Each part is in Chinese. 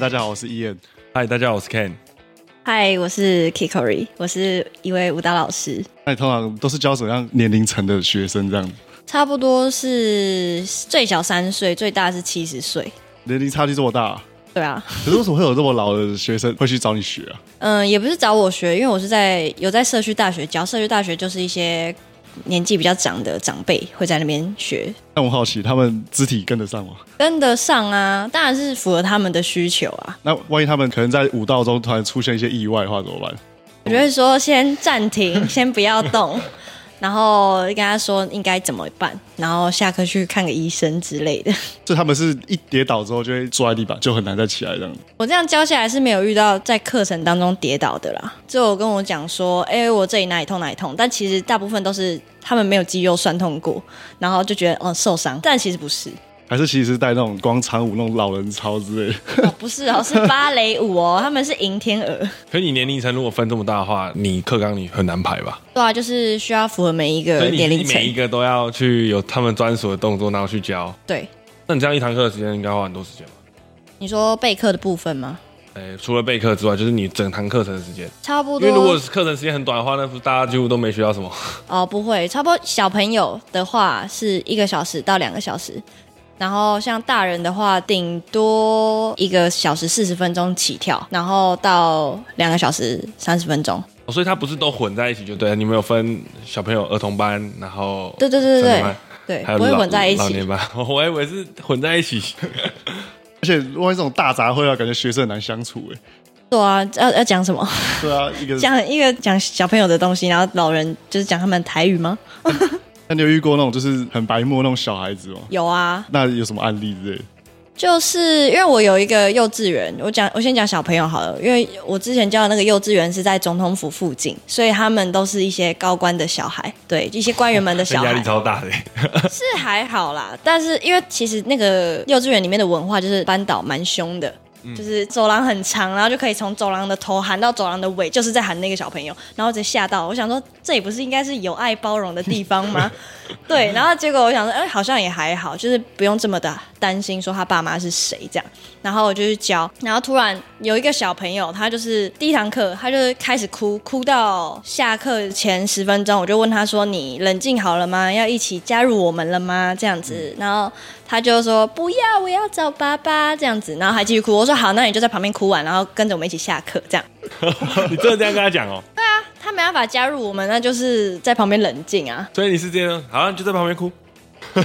嗨，大家好，我是 Ian。嗨，大家好，我是 Ken。嗨，我是 Kikori，我是一位舞蹈老师，那你通常都是教什么样年龄层的学生？这样子差不多是最小三岁，最大是七十岁。年龄差距这么大，对啊，可是为什么会有这么老的学生 会去找你学啊？嗯，也不是找我学，因为我是在有在社区大学教，社区大学就是一些年纪比较长的长辈会在那边学，那我好奇，他们肢体跟得上吗？跟得上啊，当然是符合他们的需求啊。那万一他们可能在舞蹈中突然出现一些意外的话，怎么办？我觉得说先暂停，先不要动，然后跟他说应该怎么办，然后下课去看个医生之类的。就他们是一跌倒之后就会坐在地板，就很难再起来这样。我这样教下来是没有遇到在课程当中跌倒的啦，就有跟我讲说，哎、我这里哪里痛哪里痛，但其实大部分都是他们没有肌肉酸痛过，然后就觉得哦受伤，但其实不是，还是其实是带那种广场舞那种老人操之类的。哦不是哦，是芭蕾舞哦，他们是迎天鹅，可是你年龄层如果分这么大的话，你课纲你很难排吧？对啊，就是需要符合每一个年龄层你每，一个都要去有他们专属的动作，然后去教。对。那你这样一堂课的时间应该花很多时间吧？你说备课的部分吗？诶，除了备课之外，就是你整堂课程的时间。差不多因为如果是课程时间很短的话，那不是大家几乎都没学到什么。哦，不会，差不多小朋友的话是一个小时到两个小时，然后像大人的话，顶多一个小时四十分钟起跳，然后到两个小时三十分钟。哦所以它不是都混在一起就对了，你们有分小朋友儿童班，然后对对对对不会还有老混在一起。老年班，我还以为是混在一起。而且如果这种大杂烩啊，感觉学生很难相处哎。对啊，要要讲什么？对啊，一个讲一个讲小朋友的东西，然后老人就是讲他们台语吗？那你有遇过那种就是很白目那种小孩子吗？有啊，那有什么案例之类的？就是因为我有一个幼稚园，我讲我先讲小朋友好了，因为我之前教的那个幼稚园是在总统府附近，所以他们都是一些高官的小孩，对一些官员们的小孩压力超大的。是还好啦，但是因为其实那个幼稚园里面的文化就是班导蛮凶的。就是走廊很长，然后就可以从走廊的头喊到走廊的尾，就是在喊那个小朋友，然后直接吓到。我想说，这里 不是应该是有爱包容的地方吗？对，然后结果我想说，哎、好像也还好，就是不用这么的担心说他爸妈是谁这样。然后我就去教，然后突然有一个小朋友，他就是第一堂课，他就是开始哭，哭到下课前十分钟，我就问他说：“你冷静好了吗？要一起加入我们了吗？”这样子，然后他就说：“不要，我要找爸爸。”这样子，然后还继续哭。我说：“好，那你就在旁边哭完，然后跟着我们一起下课。”这样，你真的这样跟他讲哦？对啊他没办法加入我们，那就是在旁边冷静啊。所以你是这样，好，你就在旁边哭。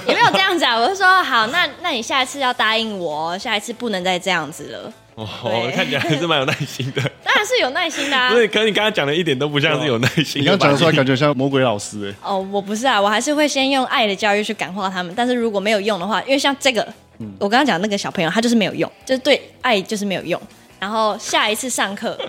也没有这样子啊，我就说好，那那你下一次要答应我哦，下一次不能再这样子了。哦对，看起来还是蛮有耐心的。当然是有耐心的啊不。是，可是你刚刚讲的一点都不像是有耐心。你刚刚讲出来，感觉像魔鬼老师哎。哦，我不是啊，我还是会先用爱的教育去感化他们。但是如果没有用的话，因为像这个，我刚刚讲那个小朋友，他就是没有用，就是对爱就是没有用。然后下一次上课，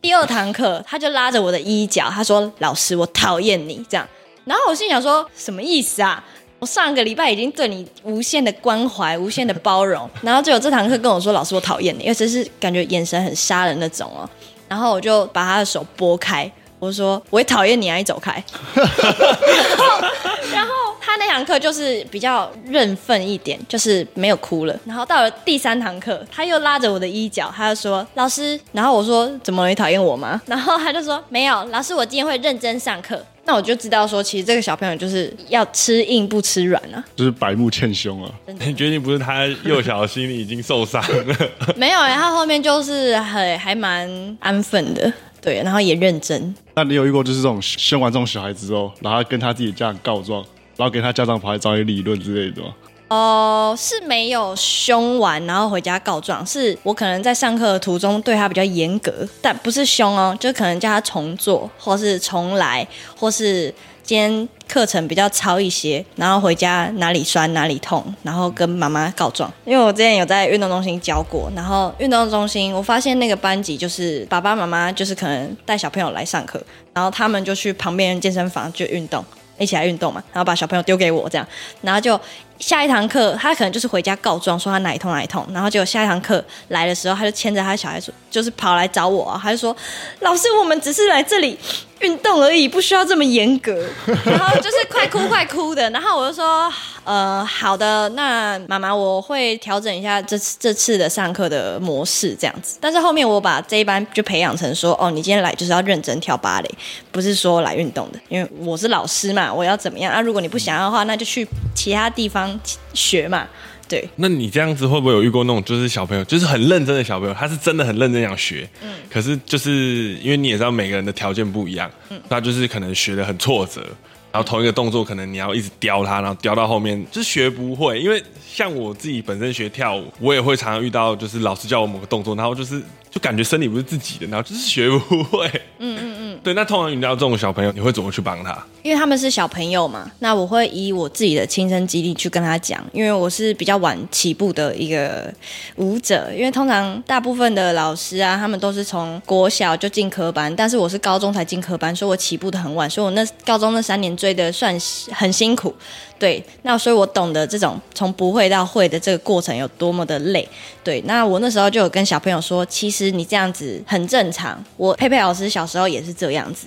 第二堂课，他就拉着我的衣角，他说：“老师，我讨厌你。”这样，然后我心想说：“什么意思啊？我上个礼拜已经对你无限的关怀、无限的包容，然后就有这堂课跟我说：‘老师，我讨厌你’，因为这是感觉眼神很杀人那种哦。然后我就把他的手拨开，我说：‘我会讨厌你啊，你走开。’然后然后他那堂课就是比较认份一点，就是没有哭了。然后到了第三堂课，他又拉着我的衣角，他就说：“老师。”然后我说：“怎么了？你讨厌我吗？”然后他就说：“没有，老师，我今天会认真上课。”那我就知道说，其实这个小朋友就是要吃硬不吃软啊。就是白目欠凶啊！你决定不是他幼小的心里已经受伤了？没有哎、他后面就是很还蛮安分的，对，然后也认真。那你有遇过就是这种生完这种小孩之后，然后跟他自己的家长告状，然后给他家长跑来找你理论之类的吗？哦、是没有凶完然后回家告状，是我可能在上课的途中对他比较严格，但不是凶哦，就可能叫他重做，或是重来，或是今天课程比较糙一些，然后回家哪里酸哪里痛，然后跟妈妈告状。因为我之前有在运动中心教过，然后运动中心我发现那个班级就是爸爸妈妈就是可能带小朋友来上课，然后他们就去旁边健身房就运动。一起来运动嘛，然后把小朋友丢给我这样，然后就下一堂课他可能就是回家告状说他哪一痛哪一痛，然后结果下一堂课来的时候，他就牵着他的小孩说，就是跑来找我、他就说老师，我们只是来这里运动而已，不需要这么严格，然后就是快哭快哭的，然后我就说，呃，好的，那妈妈我会调整一下这次这次的上课的模式这样子，但是后面我把这一班就培养成说，哦，你今天来就是要认真跳芭蕾，不是说来运动的，因为我是老师嘛，我要怎么样？啊？如果你不想要的话，那就去其他地方学嘛，对。那你这样子会不会有遇过那种就是小朋友，就是很认真的小朋友，他是真的很认真想学，嗯，可是就是因为你也知道每个人的条件不一样，嗯，他就是可能学的很挫折，然后同一个动作可能你要一直雕它，然后雕到后面就是学不会，因为像我自己本身学跳舞，我也会常常遇到就是老师教我某个动作，然后就是就感觉身体不是自己的，然后就是学不会，嗯嗯嗯，对，那通常遇到这种小朋友，你会怎么去帮他？因为他们是小朋友嘛，那我会以我自己的亲身经历去跟他讲，因为我是比较晚起步的一个舞者，因为通常大部分的老师啊，他们都是从国小就进科班，但是我是高中才进科班，所以我起步的很晚，所以我那高中那三年追的算很辛苦，对，那所以我懂得这种从不会到会的这个过程有多么的累，对，那我那时候就有跟小朋友说，其实你这样子很正常，我佩佩老师小时候也是这样子。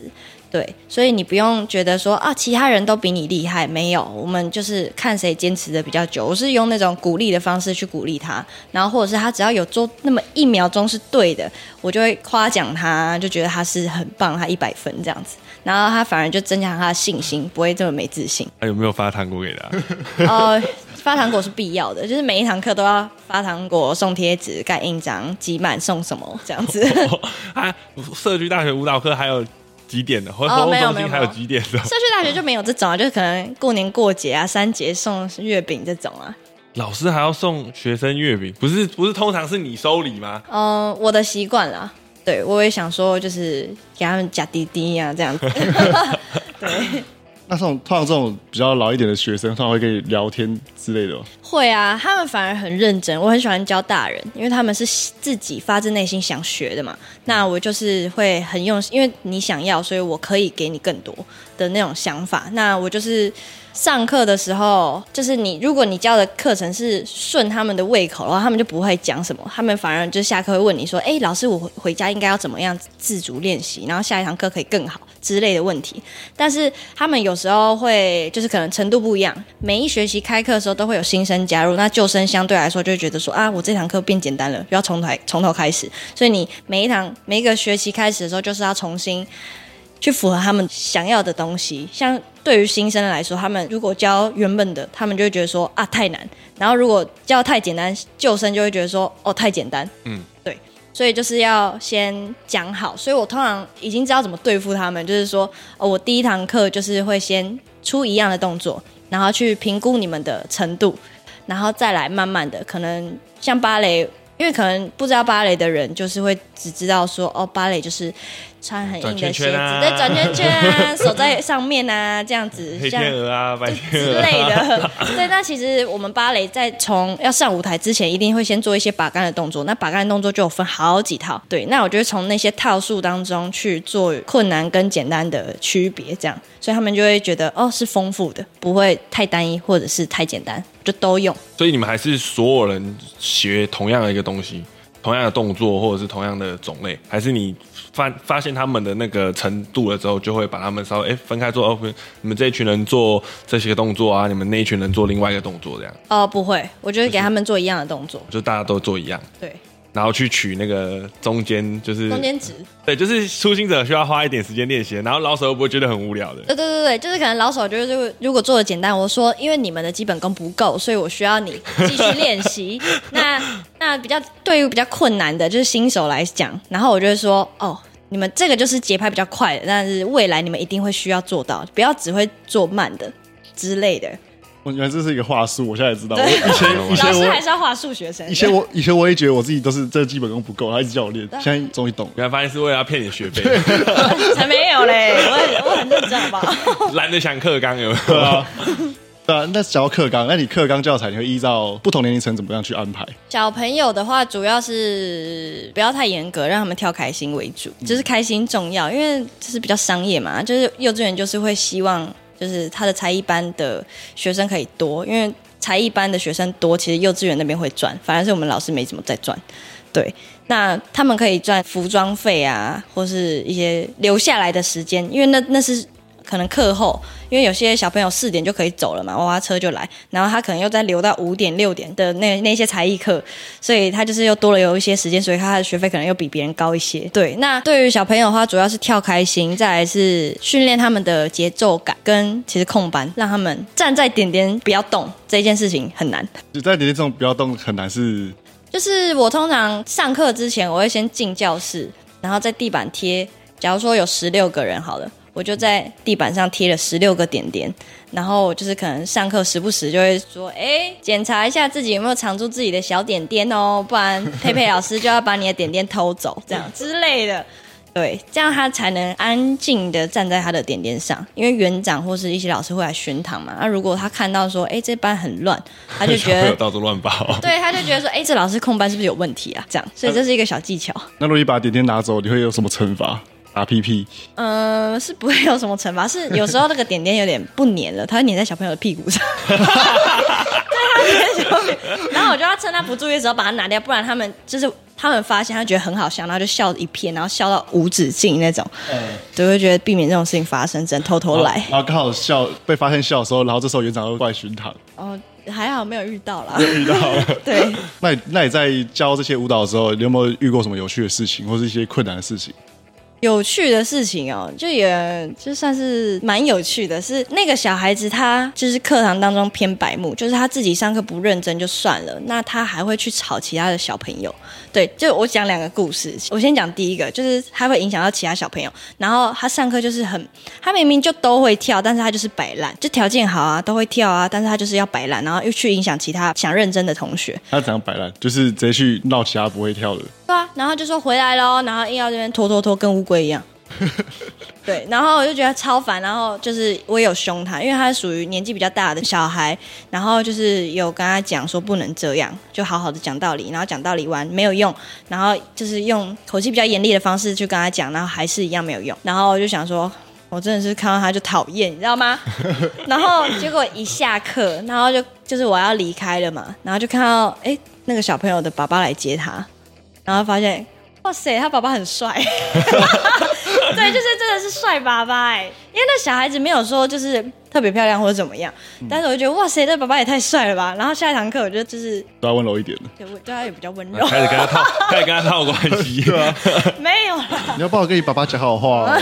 对，所以你不用觉得说啊，其他人都比你厉害，没有，我们就是看谁坚持的比较久。我是用那种鼓励的方式去鼓励他，然后或者是他只要有做那么一秒钟是对的，我就会夸奖他，就觉得他是很棒，他一百分这样子，然后他反而就增强他的信心，不会这么没自信。啊有没有发糖果给他？呃，发糖果是必要的，就是每一堂课都要发糖果、送贴纸、盖印章、集满送什么这样子。啊，社区大学舞蹈课还有几点的？活动中心还有几点的？社区大学就没有这种啊，就是可能过年过节啊、三节送月饼这种啊。老师还要送学生月饼，不是不是通常是你收礼吗？嗯，我的习惯啦。对，我也想说，就是给他们加滴滴啊，这样子。对，那这种通常这种比较老一点的学生，通常会跟你聊天之类的吗。会啊，他们反而很认真。我很喜欢教大人，因为他们是自己发自内心想学的嘛。那我就是会很用心，因为你想要，所以我可以给你更多的那种想法。那我就是上课的时候，就是你如果你教的课程是顺他们的胃口的话，他们就不会讲什么，他们反而就下课会问你说：“哎，老师，我回家应该要怎么样自主练习，然后下一堂课可以更好之类的问题。”但是他们有时候会就是可能程度不一样，每一学期开课的时候都会有新生加入，那旧生相对来说就觉得说啊，我这堂课变简单了，要从头从头开始，所以你每一堂每一个学期开始的时候，就是要重新去符合他们想要的东西。像对于新生来说，他们如果教原本的，他们就会觉得说啊太难；然后如果教太简单，旧生就会觉得说哦太简单。嗯，对。所以就是要先讲好，所以我通常已经知道怎么对付他们，就是说，哦，我第一堂课就是会先出一样的动作，然后去评估你们的程度，然后再来慢慢的，可能像芭蕾，因为可能不知道芭蕾的人，就是会只知道说，哦，芭蕾就是穿很硬的鞋子，转圈圈啊对，转圈圈啊，手在上面啊，这样子，黑像天鹅啊，白天之鹅啊类的。对，那其实我们芭蕾在从要上舞台之前，一定会先做一些把杆的动作。那把杆的动作就有分好几套。对，那我就会从那些套数当中去做困难跟简单的区别，这样，所以他们就会觉得哦是丰富的，不会太单一或者是太简单，就都用。所以你们还是所有人学同样的一个东西，同样的动作或者是同样的种类，还是你发发现他们的那个程度了之后，就会把他们稍微哎分开做，哦，你们这一群人做这些动作啊，你们那一群人做另外一个动作，这样哦，不会，我觉得给他们做一样的动作。就大家都做一样，对，然后去取那个中间就是中间值。对，就是初心者需要花一点时间练习，然后老手又不会觉得很无聊的。对对对对，就是可能老手就是如果做的简单，我说因为你们的基本功不够，所以我需要你继续练习。那那比较对于比较困难的，就是新手来讲，然后我就会说哦。你们这个就是节拍比较快的，但是未来你们一定会需要做到，不要只会做慢的之类的。我原来这是一个话术，我现在也知道。我以前 以前老师还是要画数学生。以前我以前我也觉得我自己都是这基本功不够，他一直叫我练，现在终于懂。原来发现是为了要骗你学费，才没有嘞，我很我很认真，好不好？懒得想课纲有没有？对啊，对啊。那讲到课纲，那你课纲教材你会依照不同年龄层怎么样去安排？小朋友的话，主要是不要太严格，让他们跳开心为主，就是开心重要，因为这是比较商业嘛，就是幼稚园就是会希望，就是他的才艺班的学生可以多，因为才艺班的学生多，其实幼稚园那边会赚，反而是我们老师没怎么在赚。对，那他们可以赚服装费啊，或是一些留下来的时间，因为那那是可能课后，因为有些小朋友四点就可以走了嘛，娃娃车就来，然后他可能又再留到五点六点的那那些才艺课，所以他就是又多了有一些时间，所以他的学费可能又比别人高一些。对，那对于小朋友的话，主要是跳开心，再来是训练他们的节奏感，跟其实空班让他们站在点点不要动这件事情很难。就在点点这种不要动很难是就是我通常上课之前，我会先进教室，然后在地板贴。假如说有十六个人好了，我就在地板上贴了十六个点点，然后就是可能上课时不时就会说，哎，检查一下自己有没有藏住自己的小点点哦，不然佩佩老师就要把你的点点偷走，这样之类的。对，这样他才能安静的站在他的点点上，因为园长或是一些老师会来巡堂嘛。那如果他看到说，哎，这班很乱，他就觉得到处乱跑。对，他就觉得说，哎，这老师空班是不是有问题啊？这样，所以这是一个小技巧。那如果你把点点拿走，你会有什么惩罚？打屁屁？嗯，是不会有什么惩罚，是有时候那个点点有点不粘了，它会粘在小朋友的屁股上。对，他粘在小朋友，然后我就要趁他不注意的时候把它拿掉，不然他们就是他们发现他觉得很好笑，然后就笑一片，然后笑到无止境那种。嗯，就会觉得避免这种事情发生，只能偷偷来。然后刚好笑被发现笑的时候，然后这时候园长又过来巡堂。哦，还好没有遇到啦。遇到。对。那你那你在教这些舞蹈的时候，你有没有遇过什么有趣的事情，或是一些困难的事情？有趣的事情哦，就也就算是蛮有趣的，是那个小孩子他就是课堂当中偏白目，就是他自己上课不认真就算了，那他还会去吵其他的小朋友。对，就我讲两个故事，我先讲第一个，就是他会影响到其他小朋友，然后他上课就是很，他明明就都会跳，但是他就是摆烂，就条件好啊，都会跳啊，但是他就是要摆烂，然后又去影响其他想认真的同学。他怎样摆烂？就是直接去闹其他不会跳的。对啊，然后就说回来喽，然后硬要这边拖拖拖，跟乌龟一样。对，然后我就觉得超烦，然后就是我有凶他，因为他是属于年纪比较大的小孩，然后就是有跟他讲说不能这样，就好好的讲道理，然后讲道理完没有用，然后就是用口气比较严厉的方式去跟他讲，然后还是一样没有用，然后我就想说，我真的是看到他就讨厌，你知道吗？然后结果一下课，然后就就是我要离开了嘛，然后就看到哎那个小朋友的爸爸来接他，然后发现哇塞，他爸爸很帅。对，就是真的是帅爸爸哎，因为那小孩子没有说就是特别漂亮或者怎么样，但是我就觉得哇塞，这爸爸也太帅了吧。然后下一堂课，我觉得就是都要温柔一点对，对他也比较温柔，开始跟他套，开始跟他套关系，对啊，没有啦。你要帮我跟你爸爸讲好话，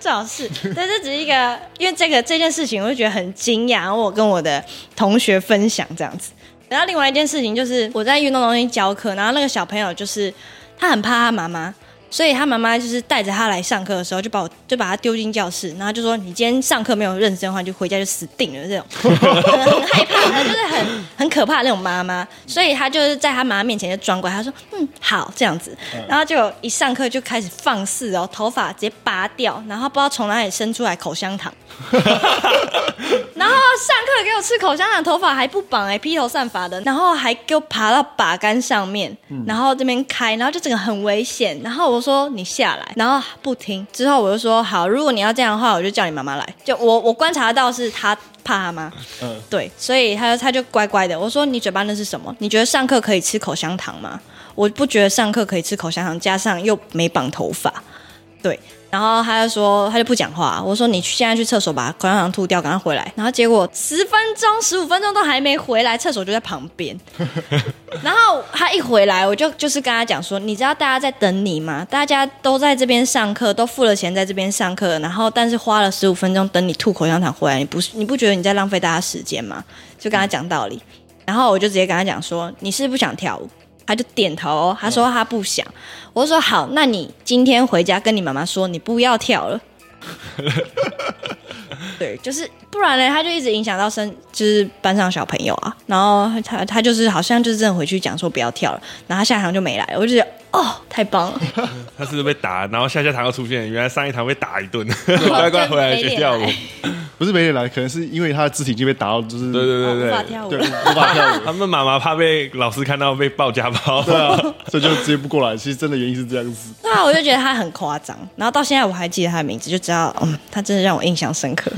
最好是。但这只是一个，因为这个这件事情，我就觉得很惊讶。然后我跟我的同学分享这样子。然后另外一件事情就是我在运动中心教课，然后那个小朋友就是他很怕他妈妈。所以他妈妈就是带着他来上课的时候，就把我就把他丢进教室，然后就说：“你今天上课没有认真的话，就回家就死定了。”这种 很害怕，就是很很可怕的那种妈妈。所以他就是在他妈妈面前就装乖，他说：“嗯，好，这样子。”然后就一上课就开始放肆哦，头发直接拔掉，然后不知道从哪里伸出来口香糖，然后上课给我吃口香糖，头发还不绑哎，披头散发的，然后还给我爬到把杆上面，然后这边开，然后就整个很危险，然后我。说你下来，然后不听。之后我就说好，如果你要这样的话，我就叫你妈妈来。就我我观察到是他怕他妈，嗯，对，所以他他就乖乖的。我说你嘴巴那是什么？你觉得上课可以吃口香糖吗？我不觉得上课可以吃口香糖，加上又没绑头发，对。然后他就说，他就不讲话。我说你去现在去厕所把口香糖吐掉，赶快回来。然后结果十分钟、十五分钟都还没回来，厕所就在旁边。然后他一回来，我就就是跟他讲说，你知道大家在等你吗？大家都在这边上课，都付了钱在这边上课，然后但是花了十五分钟等你吐口香糖回来，你不是你不觉得你在浪费大家时间吗？就跟他讲道理。然后我就直接跟他讲说，你是不想跳舞？他就点头，他说他不想。我说好，那你今天回家跟你妈妈说，你不要跳了。对，就是不然呢，他就一直影响到生，就是班上小朋友啊。然后他他就是好像就是真的回去讲说不要跳了，然后他下堂就没来了。我就觉得哦，太棒了。他是不是被打，然后下下堂又出现，原来上一堂被打一顿，乖乖回来学跳舞。不是没人来，可能是因为他的肢体已经被打到，就是对对对对，无法跳舞，无法跳舞。他们妈妈怕被老师看到被报家暴，对啊，所以就直接不过来。其实真的原因是这样子。对啊，我就觉得他很夸张，然后到现在我还记得他的名字，就知道，嗯，他真的让我印象深刻。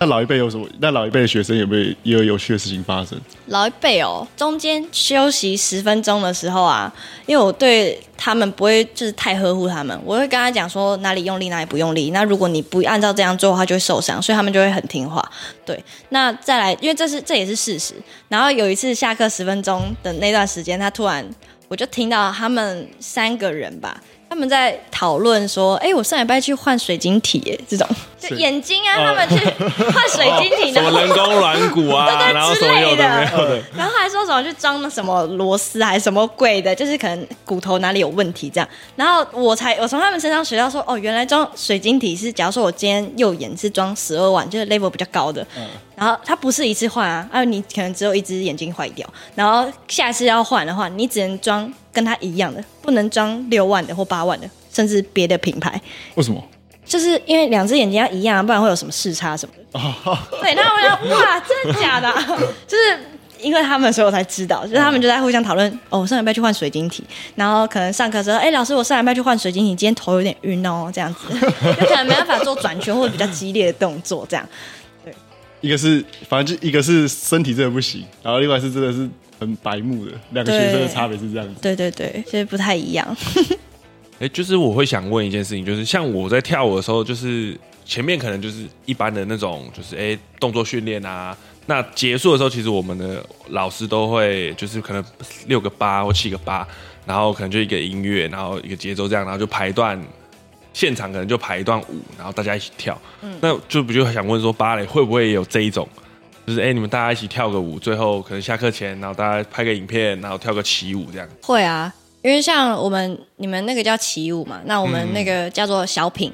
那老一辈有什么？那老一辈的学生有没有也有有趣的事情发生？老一辈哦，中间休息十分钟的时候啊，因为我对他们不会就是太呵护他们，我会跟他讲说哪里用力哪里不用力。那如果你不按照这样做的话，就会受伤，所以他们就会很听话。对，那再来，因为这是这也是事实。然后有一次下课十分钟的那段时间，他突然我就听到他们三个人吧。他们在讨论说：“哎，我上礼拜去换水晶体，哎，这种。就眼睛啊，他们去 换水晶体，什么人工软骨啊，然后什么有的有的，然后还说什么去装什么螺丝还是什么鬼的，就是可能骨头哪里有问题这样。然后我才我从他们身上学到说，哦，原来装水晶体是，假如说我今天右眼是装十二万，就是 level 比较高的，然后它不是一次换啊，啊，你可能只有一只眼睛坏掉，然后下次要换的话，你只能装。”跟他一样的，不能装六万的或八万的，甚至别的品牌。为什么？就是因为两只眼睛要一样，不然会有什么视差什么的。对，那我想，哇，真的假的？就是因为他们，所以我才知道。就是他们就在互相讨论。哦，我上礼拜去换水晶体，然后可能上课时候，哎，老师，我上礼拜去换水晶体，今天头有点晕哦，这样子，就可能没办法做转圈或者比较激烈的动作，这样。对，一个是反正就一个是身体真的不行，然后另外是真的是。很白目的两个学生的差别是这样子，对对对，其实不太一样。哎，就是我会想问一件事情，就是像我在跳舞的时候，就是前面可能就是一般的那种，就是哎动作训练啊。那结束的时候，其实我们的老师都会就是可能六个八或七个八，然后可能就一个音乐，然后一个节奏这样，然后就排一段，现场可能就排一段舞，然后大家一起跳。嗯，那就不就想问说，芭蕾会不会有这一种？就是哎，你们大家一起跳个舞，最后可能下课前，然后大家拍个影片，然后跳个起舞这样。会啊，因为像我们你们那个叫起舞嘛，那我们那个叫做小品。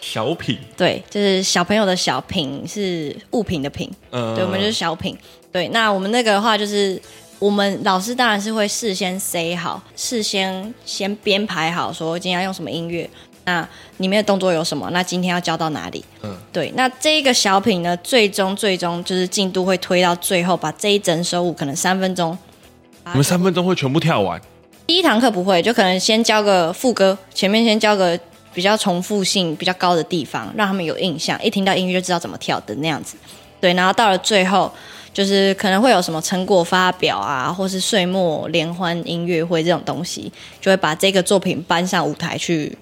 小品。对，就是小朋友的小品是物品的品。嗯。对，我们就是小品。对，那我们那个的话，就是我们老师当然是会事先 say 好，事先先编排好，说今天要用什么音乐。那里面的动作有什么？那今天要教到哪里？嗯，对。那这一个小品呢，最终最终就是进度会推到最后，把这一整首舞可能三分钟，你们三分钟会全部跳完？第一堂课不会，就可能先教个副歌，前面先教个比较重复性比较高的地方，让他们有印象，一听到音乐就知道怎么跳的那样子。对，然后到了最后，就是可能会有什么成果发表啊，或是岁末联欢音乐会这种东西，就会把这个作品搬上舞台去。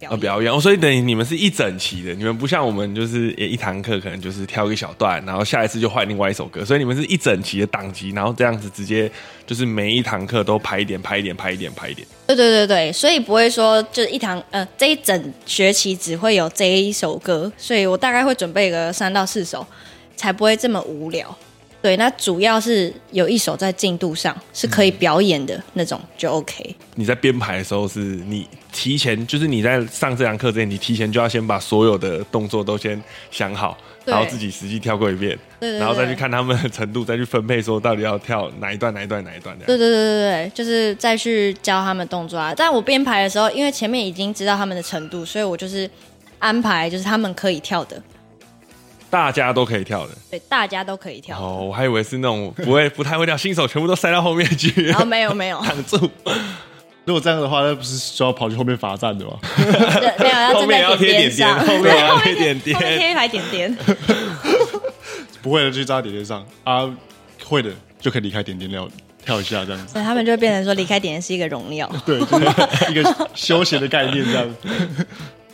要表演，所以等于你们是一整期的，你们不像我们就是一堂课可能就是挑一小段，然后下一次就换另外一首歌，所以你们是一整期的档期，然后这样子直接就是每一堂课都排一点，排一点，排一点，排一点。对对对对，所以不会说就是一堂呃这一整学期只会有这一首歌，所以我大概会准备个三到四首，才不会这么无聊。对，那主要是有一首在进度上是可以表演的那种就 OK。你在编排的时候，是你提前，就是你在上这堂课之前，你提前就要先把所有的动作都先想好，然后自己实际跳过一遍，然后再去看他们的程度，再去分配说到底要跳哪一段、哪一段、哪一段的。对对对对对，就是再去教他们动作啊。但我编排的时候，因为前面已经知道他们的程度，所以我就是安排就是他们可以跳的。大家都可以跳的，对，大家都可以跳。哦，我还以为是那种不会、不太会跳，新手全部都塞到后面去。然后没有没有挡住。如果这样的话，那不是就要跑去后面罚站的吗？没有，后面要贴点点，后面要贴点点，贴一排点点。不会的就扎点点上啊，会的就可以离开点点了跳一下这样子。所以他们就会变成说，离开点点是一个荣耀，对，就是一个休闲的概念这样。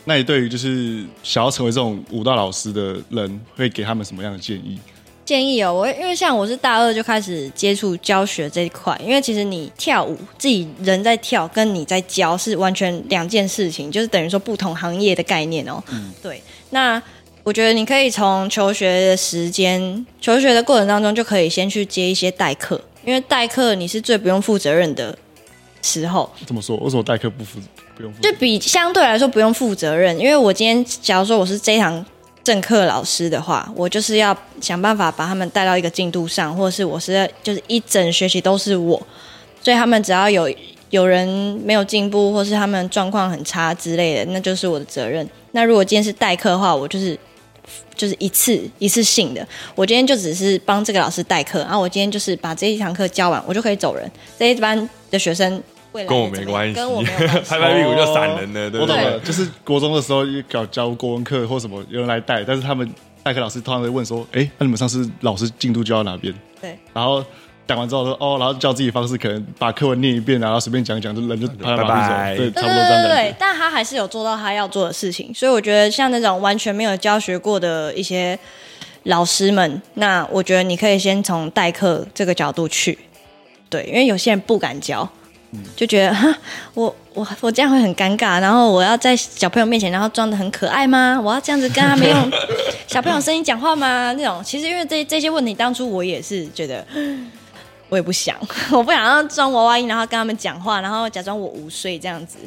那你对于就是想要成为这种舞蹈老师的人，会给他们什么样的建议？建议哦，我因为像我是大二就开始接触教学这一块，因为其实你跳舞自己人在跳，跟你在教是完全两件事情，就是等于说不同行业的概念哦。嗯，对。那我觉得你可以从求学的时间、求学的过程当中，就可以先去接一些代课，因为代课你是最不用负责任的时候。怎么说？为什么代课不负？就比相对来说不用负责任，因为我今天假如说我是这堂正课老师的话，我就是要想办法把他们带到一个进度上，或者是我是就是一整学期都是我，所以他们只要有有人没有进步，或是他们状况很差之类的，那就是我的责任。那如果今天是代课的话，我就是就是一次一次性的，我今天就只是帮这个老师代课，然后我今天就是把这一堂课教完，我就可以走人。这一班的学生。跟我没 关系，跟我没有拍拍屁股就散人了，对不对？就是国中的时候搞教国文课或什么，有人来带，但是他们代课老师通常会问说：“哎，那你们上次老师进度教到哪边？”对，然后讲完之后说：“哦，然后教自己方式，可能把课文念一遍，然后随便讲讲，就人就拍拍马屁走，对，差不多这样对对。但他还是有做到他要做的事情，所以我觉得像那种完全没有教学过的一些老师们，那我觉得你可以先从代课这个角度去，对，因为有些人不敢教，就觉得哈，我我我这样会很尴尬，然后我要在小朋友面前，然后装的很可爱吗？我要这样子跟他们用 小朋友声音讲话吗？那种其实因为这这些问题，当初我也是觉得。我也不想，我不想要装娃娃音，然后跟他们讲话，然后假装我午睡这样子。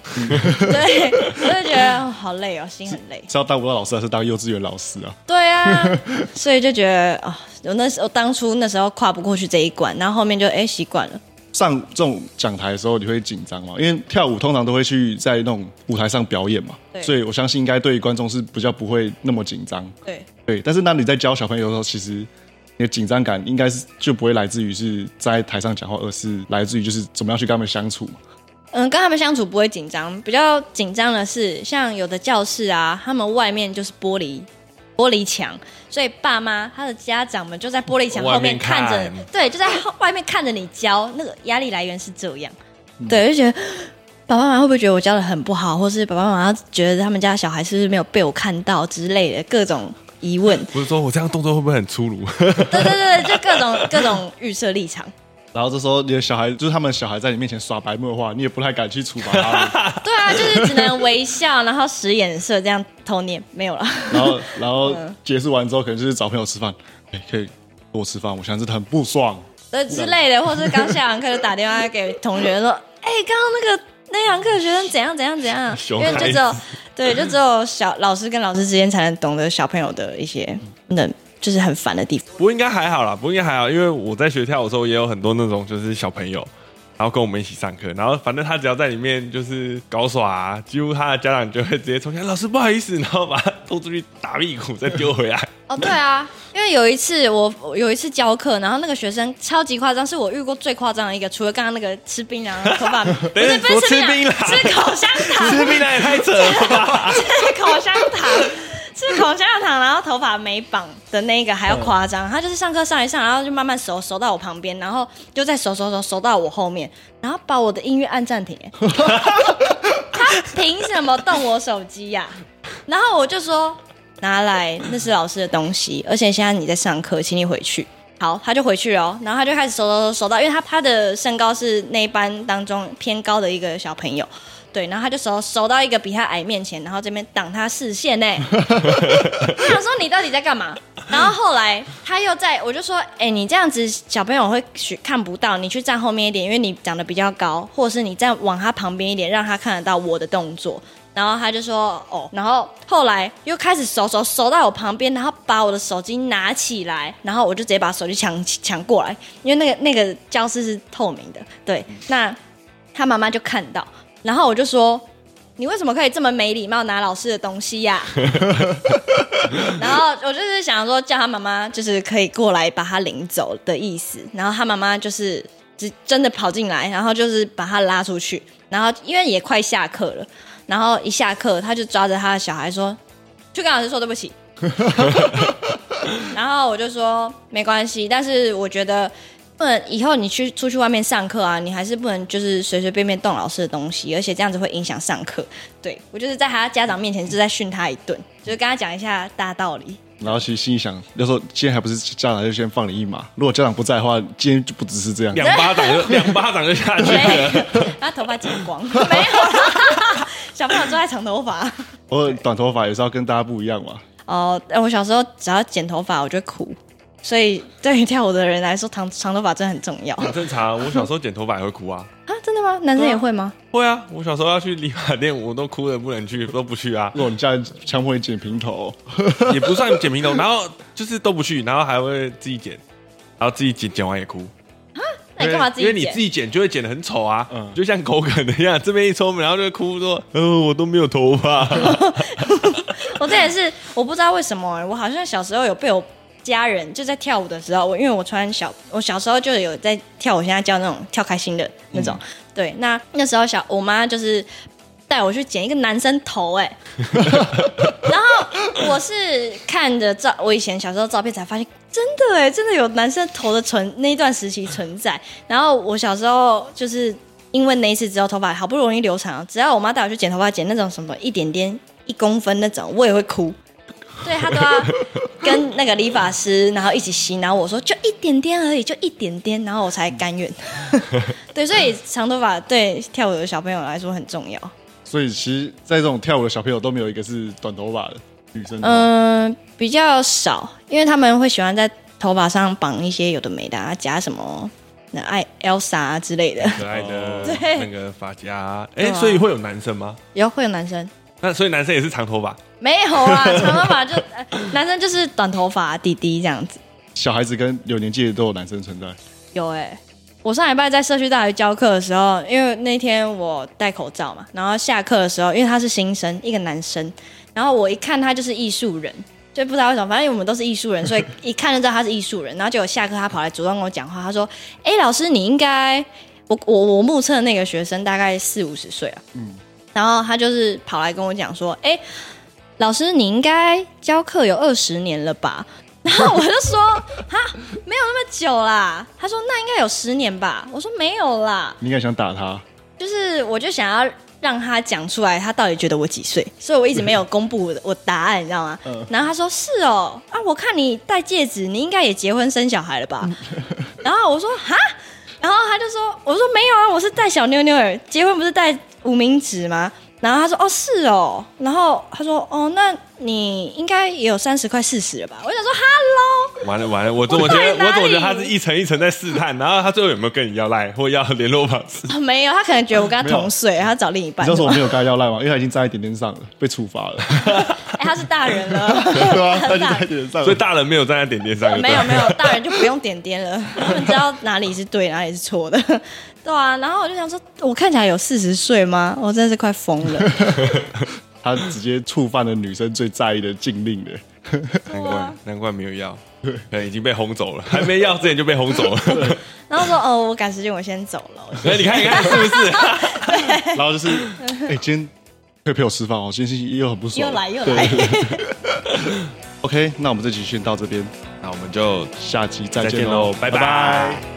对，我就觉得、哦好累哦，心很累。是要当舞蹈老师还是当幼稚园老师啊？对啊，所以就觉得啊、我那时候当初那时候跨不过去这一关，然后后面就哎习惯了。上这种讲台的时候，你会紧张吗？因为跳舞通常都会去在那种舞台上表演嘛，所以我相信应该对观众是比较不会那么紧张。对，对，但是那你在教小朋友的时候，其实你的紧张感应该是就不会来自于是在台上讲话，而是来自于就是怎么样去跟他们相处嘛。嗯，跟他们相处不会紧张，比较紧张的是像有的教室啊，他们外面就是玻璃玻璃墙，所以爸妈他的家长们就在玻璃墙后面看着，看对，就在后外面看着你教，那个压力来源是这样，对，就觉得。爸爸妈妈会不会觉得我教的很不好，或是爸爸妈妈觉得他们家小孩是不是没有被我看到之类的各种疑问？不是说我这样动作会不会很粗鲁？对对对，就各种各种预设立场。然后这时候你的小孩就是他们小孩在你面前耍白目的话，你也不太敢去处罚他们。对啊，就是只能微笑，然后使眼色这样偷念，没有了。然后然后 结束完之后，可能就是找朋友吃饭，哎，可以跟我吃饭，我现在真的很不爽。对之类的，或是刚下完课就打电话给同学说：“哎、刚刚那个那堂课学生怎样怎样怎样。”因熊为就只有对，就只有小老师跟老师之间才能懂得小朋友的一些那就是很烦的地方。不过应该还好啦，不过应该还好，因为我在学跳舞的时候也有很多那种就是小朋友，然后跟我们一起上课，然后反正他只要在里面就是搞耍、啊，几乎他的家长就会直接冲进来，老师不好意思，然后把他拖出去打屁股，再丢回来。哦，对啊，因为有一次我我有一次教课，然后那个学生超级夸张，是我遇过最夸张的一个，除了刚刚那个吃槟榔头发，不是不是吃槟榔吃口香糖，吃槟榔也太扯了吧！吃口香糖，吃口香糖，然后头发没绑的那个还要夸张。他就是上课上一上，然后就慢慢熟熟到我旁边，然后就再熟熟熟熟到我后面，然后把我的音乐按暂停。他凭什么动我手机呀、然后我就说拿来，那是老师的东西，而且现在你在上课，请你回去。好，他就回去哦，然后他就开始熟熟熟熟到，因为他他的身高是那一班当中偏高的一个小朋友，对，然后他就熟熟到一个比他矮面前，然后这边挡他视线呢。我想说你到底在干嘛？然后后来他又在，我就说，哎、你这样子小朋友会许看不到，你去站后面一点，因为你长得比较高，或者是你站往他旁边一点，让他看得到我的动作。然后他就说哦，然后后来又开始手手手到我旁边，然后把我的手机拿起来，然后我就直接把手机抢抢过来，因为那个那个教室是透明的，对，那他妈妈就看到，然后我就说你为什么可以这么没礼貌拿老师的东西呀、然后我就是想说叫他妈妈就是可以过来把他领走的意思，然后他妈妈就是只真的跑进来，然后就是把他拉出去，然后因为也快下课了，然后一下课他就抓着他的小孩说去跟老师说对不起，然后我就说没关系，但是我觉得。不能以后你去出去外面上课啊，你还是不能就是随随便便动老师的东西，而且这样子会影响上课。对我就是在他家长面前就在训他一顿，就是跟他讲一下大道理。然后其实心里想，要说今天还不是家长就先放你一马，如果家长不在的话，今天就不只是这样。两巴掌就 两巴掌就下去了。有，他头发剪光，没有啦。小朋友都爱长头发。我短头发也是要跟大家不一样嘛。哦，呃我小时候只要剪头发我就哭，所以对于跳舞的人来说，长长头发真的很重要很正常，我小时候剪头发也会哭啊。啊！真的吗？男生也会吗？会啊，我小时候要去理发店，我都哭的不能去，都不去啊，如果你家人强迫你剪平头，也不算剪平头，然后就是都不去，然后还会自己剪，然后自己剪剪完也哭。那你干嘛自己剪因为你自己剪就会剪得很丑啊，嗯就像狗啃的一样，这边一抽，然后就会哭说：“呃，我都没有头发。我这也是我不知道为什么、我好像小时候有被我家人就在跳舞的时候，我因为我穿小，我小时候就有在跳，我现在叫那种跳开心的那种。对，那那时候小我妈就是带我去剪一个男生头、哎，然后我是看着照我以前小时候照片才发现，真的哎，真的有男生头的存那一段时期存在。然后我小时候就是因为那一次之后头发好不容易留长了，只要我妈带我去剪头发，剪那种什么一点点一公分那种，我也会哭。对他都要跟那个理发师，然后一起洗，然后我说就一点点而已，就一点点，然后我才甘愿。对，所以长头发对跳舞的小朋友来说很重要。所以其实，在这种跳舞的小朋友都没有一个是短头发的女生。嗯、比较少，因为他们会喜欢在头发上绑一些有的没的、啊，加什么那爱 Elsa 啊之类的。可爱的 对那个发夹，哎，所以会有男生吗？有会有男生那所以男生也是长头发，没有啊？长头发就、呃男生就是短头发弟弟这样子。小孩子跟有年纪的都有男生存在。有哎、我上礼拜在社区大学教课的时候，因为那天我戴口罩嘛，然后下课的时候，因为他是新生，一个男生，然后我一看他就是艺术人，就不知道为什么，反正因为我们都是艺术人，所以一看就知道他是艺术人。然后结果下课他跑来主动跟我讲话，他说：“哎、老师，你应该……我我我目测那个学生大概四五十岁啊，嗯，然后他就是跑来跟我讲说：，哎、老师，你应该教课有二十年了吧？然后我就说：哈，没有那么久啦。他说：那应该有十年吧？我说没有啦，你应该想打他，就是我就想要让他讲出来，他到底觉得我几岁，所以我一直没有公布我的我答案，你知道吗？嗯然后他说：是哦，啊，我看你戴戒指，你应该也结婚生小孩了吧？然后我说：哈。然后他就说：“我说没有啊，我是带小妞妞儿，结婚不是带无名指吗？”然后他说：“哦，是哦。”然后他说：“哦，那你应该也有三十快四十了吧？”我想说：“Hello，完了完了，我怎么觉得我在哪里我怎么觉得他是一层一层在试探，然后他最后有没有跟你要赖或要联络方式？啊 没有，他可能觉得我跟他同岁，他找另一半。你知道说我没有跟他要赖吗？因为他已经站在点点上了，被处罚了。哎，他是大人了，对啊，他在点点上所以。大人没有站在点点上，没有没有，大人就不用点点了，他们知道哪里是对，哪里是错的，对啊。然后我就想说，我看起来有四十岁吗？我真的是快疯了。他直接触犯了女生最在意的禁令了。难怪难怪没有要，可能已经被轰走了，还没要之前就被轰走了。然后说，哦，我赶时间，我先走了。哎，你看你看是不是？然后就是，哎、今天可以陪我吃饭哦，今天心情又很不爽。又来又对。来，OK，那我们这集先到这边，那我们就下期再再见喽见喽，，拜拜